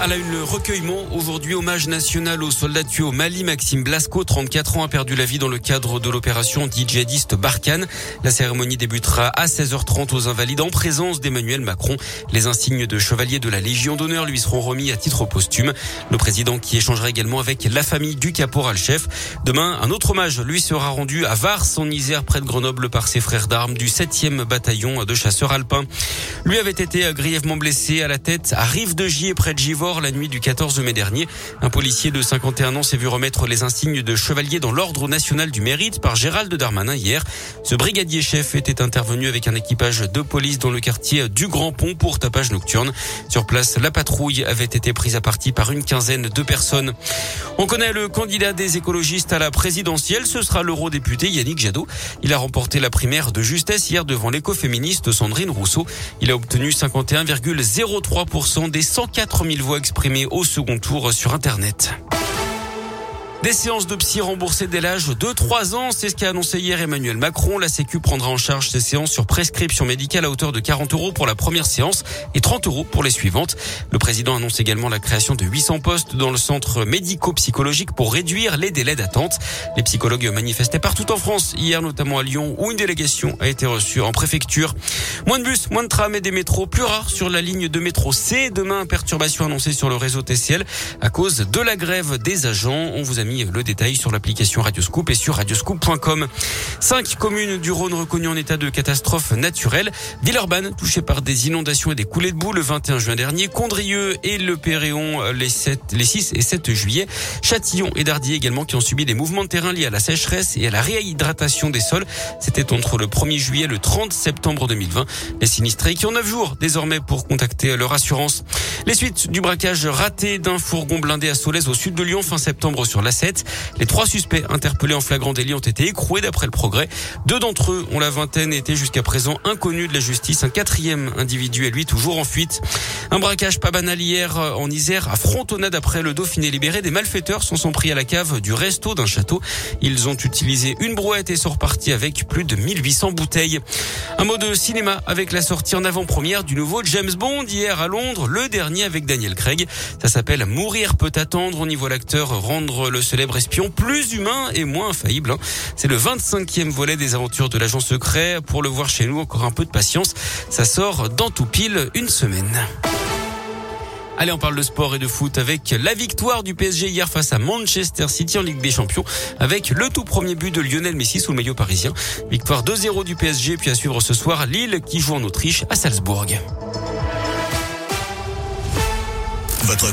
À la une, le recueillement. Aujourd'hui, hommage national au soldat tué au Mali. Maxime Blasco, 34 ans, a perdu la vie dans le cadre de l'opération djihadiste Barkhane. La cérémonie débutera à 16h30 aux Invalides en présence d'Emmanuel Macron. Les insignes de chevalier de la Légion d'honneur lui seront remis à titre posthume. Le président qui échangera également avec la famille du caporal-chef. Demain, un autre hommage lui sera rendu à Vars, en Isère, près de Grenoble, par ses frères d'armes du 7e bataillon de chasseurs alpins. Lui avait été grièvement blessé à la tête à Rive de Gier, près de Givor la nuit du 14 mai dernier. Un policier de 51 ans s'est vu remettre les insignes de chevalier dans l'ordre national du mérite par Gérald Darmanin hier. Ce brigadier chef était intervenu avec un équipage de police dans le quartier du Grand Pont pour tapage nocturne. Sur place, la patrouille avait été prise à partie par une quinzaine de personnes. On connaît le candidat des écologistes à la présidentielle. Ce sera l'eurodéputé Yannick Jadot. Il a remporté la primaire de justesse hier devant l'écoféministe Sandrine Rousseau. Il a obtenu 51,03% des 104 000 voix exprimé au second tour sur Internet. Des séances de psy remboursées dès l'âge de 3 ans, c'est ce qu'a annoncé hier Emmanuel Macron. La Sécu prendra en charge ces séances sur prescription médicale à hauteur de 40 euros pour la première séance et 30 euros pour les suivantes. Le président annonce également la création de 800 postes dans le centre médico-psychologique pour réduire les délais d'attente. Les psychologues manifestaient partout en France, hier notamment à Lyon, où une délégation a été reçue en préfecture. Moins de bus, moins de trams et des métros plus rares sur la ligne de métro C. Demain, perturbation annoncée sur le réseau TCL à cause de la grève des agents. On vous a mis le détail sur l'application Radioscoop et sur radioscoop.com. Cinq communes du Rhône reconnues en état de catastrophe naturelle. Villeurbanne, touchée par des inondations et des coulées de boue le 21 juin dernier. Condrieu et le Péréon les, 7, les 6 et 7 juillet. Châtillon et Dardier également qui ont subi des mouvements de terrain liés à la sécheresse et à la réhydratation des sols. C'était entre le 1er juillet et le 30 septembre 2020. Les sinistrés qui ont 9 jours désormais pour contacter leur assurance. Les suites du braquage raté d'un fourgon blindé à Solèze au sud de Lyon fin septembre sur la les trois suspects interpellés en flagrant délit ont été écroués d'après le progrès. Deux d'entre eux ont la vingtaine et étaient jusqu'à présent inconnus de la justice. Un quatrième individu est lui toujours en fuite. Un braquage pas banal hier en Isère à Frontonade après le Dauphiné libéré. Des malfaiteurs sont, sont pris à la cave du resto d'un château. Ils ont utilisé une brouette et sont repartis avec plus de 1800 bouteilles. Un mot de cinéma avec la sortie en avant-première du nouveau James Bond hier à Londres, le dernier avec Daniel Craig. Ça s'appelle Mourir peut attendre. On y voit l'acteur rendre le célèbre espion plus humain et moins infaillible. Hein. C'est le 25e volet des aventures de l'agent secret. Pour le voir chez nous, encore un peu de patience. Ça sort dans tout pile une semaine. Allez, on parle de sport et de foot avec la victoire du PSG hier face à Manchester City en Ligue des Champions avec le tout premier but de Lionel Messi sous le maillot parisien. Victoire 2-0 du PSG puis à suivre ce soir Lille qui joue en Autriche à Salzbourg. Votre